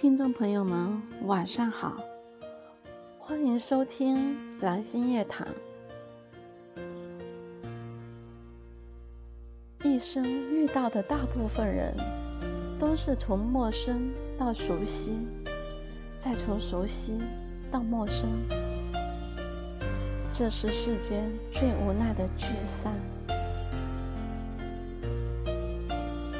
听众朋友们晚上好。欢迎收听蓝心夜谈。一生遇到的大部分人都是从陌生到熟悉再从熟悉到陌生。这是世间最无奈的聚散。